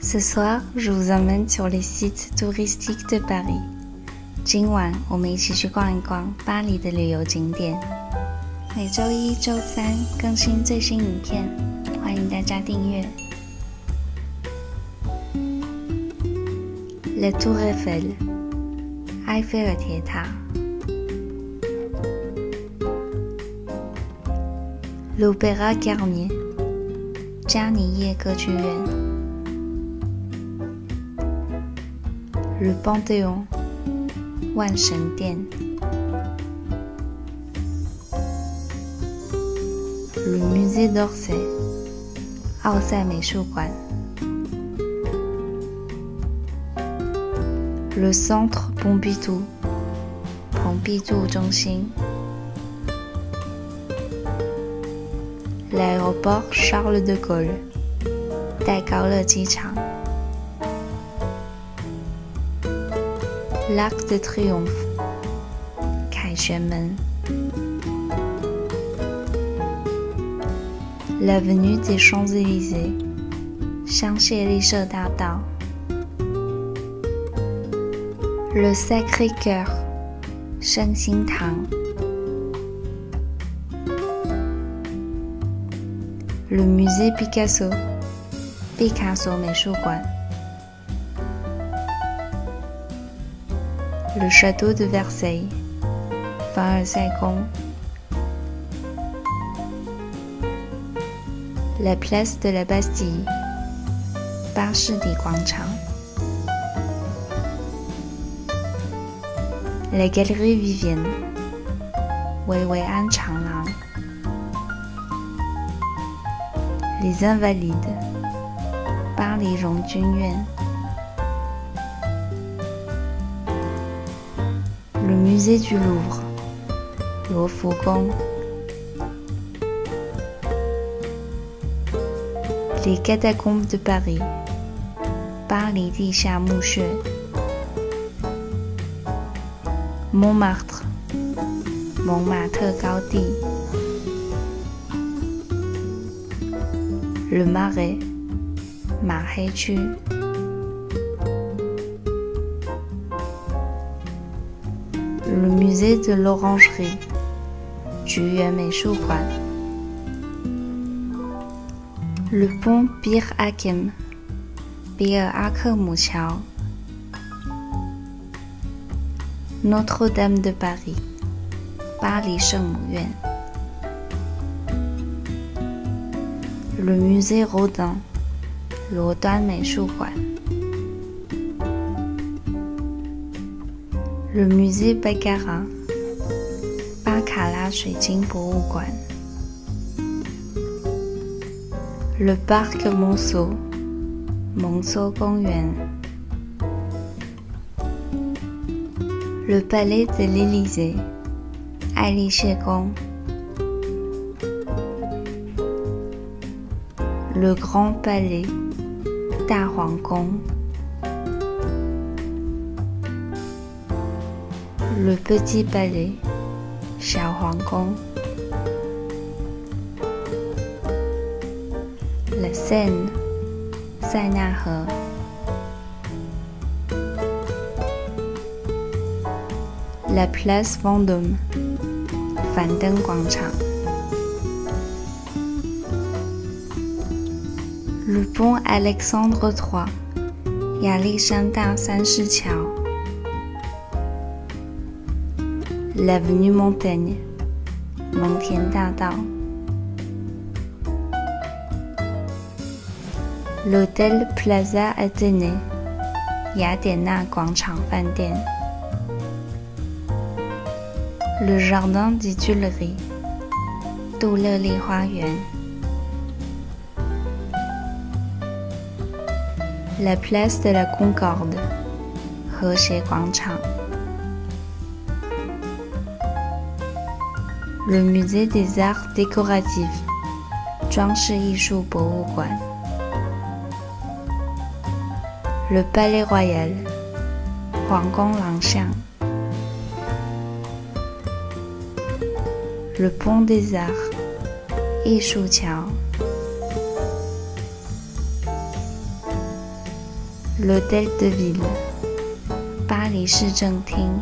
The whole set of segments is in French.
Ce soir, je vous emmène sur les sites touristiques de Paris. 今晚我们一起去逛一逛巴黎的旅游景点。每周一、周三更新最新影片，欢迎大家订阅。La Tour Eiffel，埃菲尔铁塔。L'Opéra Garnier，加尼耶歌剧院。Le Panthéon，万神殿。Le Musée d'Orsay，奥赛美术馆。Le Centre Pompidou，蓬皮杜中心。L'Aéroport Charles de Gaulle，戴高乐机场。 l'arc de triomphe. Kai Kaishemen. L'avenue des Champs-Élysées. Xiangxie Dao. Le Sacré-Cœur. Shengxing Tang. Le musée Picasso. Picasso Meshuguan. Le château de Versailles, 2050. La place de la Bastille, parche des Guangchang. La galerie Vivienne, Weiwei-An-Chang-Lang. Les invalides, par les gens genuins. le musée du Louvre, le Faucon, les catacombes de Paris, Paris Montmartre, Montmartre Gaudi, le Marais, Marais musée de l'Orangerie, du Yuan Le pont Bir Hakim, Bir Hakim Notre-Dame de Paris, Paris Shengmuyuan. Le musée Rodin, Rodin Guan. le musée Bacara, Bacala le parc Monceau, Monceau Gongyuan, le palais de l'Élysée, Ali Gong, le grand palais, Da Huang Gong. le petit palais, Xiao Huang Kong. La Seine, Sainahe. La place Vendôme, Fanden Guangchang. Le pont Alexandre III, Yalishan Dan San Shi L'avenue Montaigne，蒙田大道。L'Hôtel Plaza Athénée，雅典娜广场饭店。Le Jardin des Tuileries，杜乐丽花园。La Place de la Concorde，和谐 Le musée des arts décoratifs, Zhuangshe-Yu-zhou-bo-hu-guan. Le palais royal, Huang-Kong-l'Ancien. Le pont des arts, Ishu L'hôtel de ville, Pali-Zhu-zheng-ting.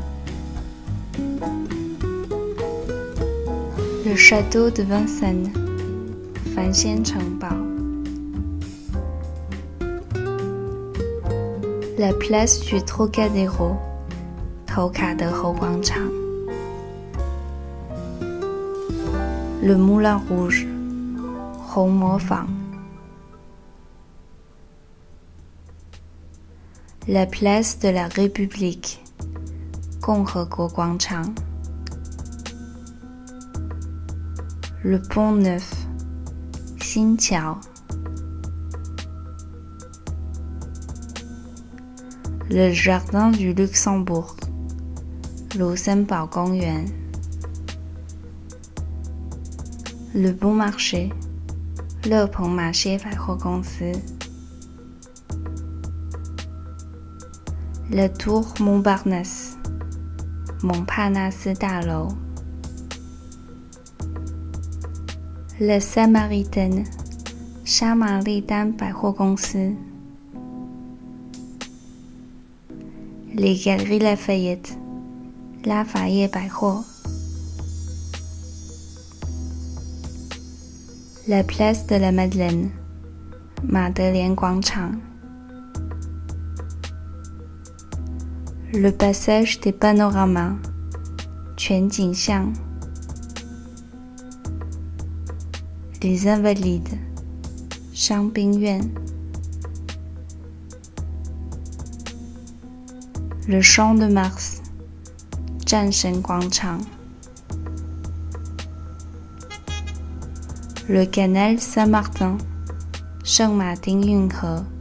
le château de Vincennes, 凡仙城堡 la place du Trocadéro, 头卡德侯广场 le Moulin Rouge, 红磨坊 La place de la République, 共和国广场 le pont neuf, Xinqiao. Le jardin du Luxembourg, Luxembourg Gongyuan. Le bon marché, Le Bon Marché La tour Montparnasse, Montparnasse Dalo. 纳斯大楼 La Samaritaine, 沙玛丽丹百货公司 Les Galeries Lafayette, 拉法叶百货 La Place de la Madeleine, 马德莲广场 Le passage des panoramas, 全景巷 Les Invalides, Yuan, Le Champ de Mars, Shen Guangchang, Le Canal Saint-Martin, Sheng Martin Yunhe.